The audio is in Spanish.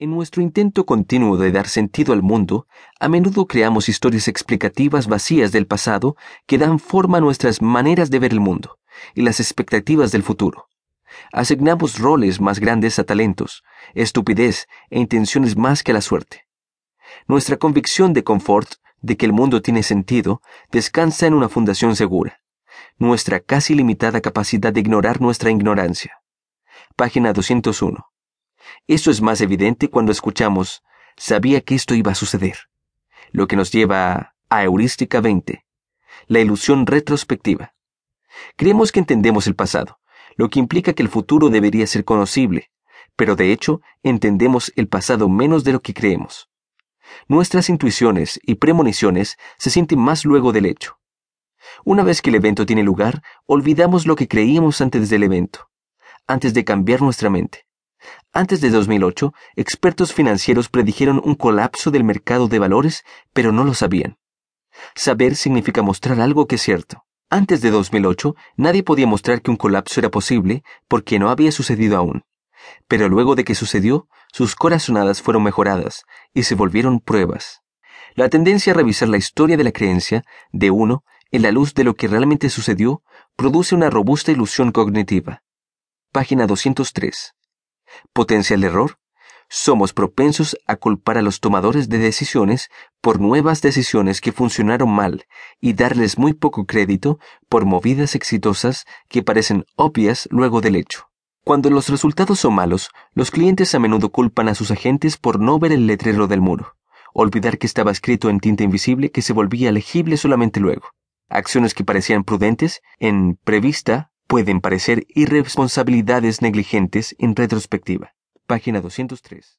En nuestro intento continuo de dar sentido al mundo, a menudo creamos historias explicativas vacías del pasado que dan forma a nuestras maneras de ver el mundo y las expectativas del futuro. Asignamos roles más grandes a talentos, estupidez e intenciones más que a la suerte. Nuestra convicción de confort de que el mundo tiene sentido descansa en una fundación segura, nuestra casi limitada capacidad de ignorar nuestra ignorancia. Página 201. Eso es más evidente cuando escuchamos, sabía que esto iba a suceder, lo que nos lleva a Heurística 20, la ilusión retrospectiva. Creemos que entendemos el pasado, lo que implica que el futuro debería ser conocible, pero de hecho entendemos el pasado menos de lo que creemos. Nuestras intuiciones y premoniciones se sienten más luego del hecho. Una vez que el evento tiene lugar, olvidamos lo que creíamos antes del evento, antes de cambiar nuestra mente. Antes de 2008, expertos financieros predijeron un colapso del mercado de valores, pero no lo sabían. Saber significa mostrar algo que es cierto. Antes de 2008, nadie podía mostrar que un colapso era posible porque no había sucedido aún. Pero luego de que sucedió, sus corazonadas fueron mejoradas y se volvieron pruebas. La tendencia a revisar la historia de la creencia de uno en la luz de lo que realmente sucedió produce una robusta ilusión cognitiva. Página 203. Potencial error. Somos propensos a culpar a los tomadores de decisiones por nuevas decisiones que funcionaron mal y darles muy poco crédito por movidas exitosas que parecen obvias luego del hecho. Cuando los resultados son malos, los clientes a menudo culpan a sus agentes por no ver el letrero del muro, olvidar que estaba escrito en tinta invisible que se volvía legible solamente luego. Acciones que parecían prudentes, en prevista, pueden parecer irresponsabilidades negligentes en retrospectiva. Página 203.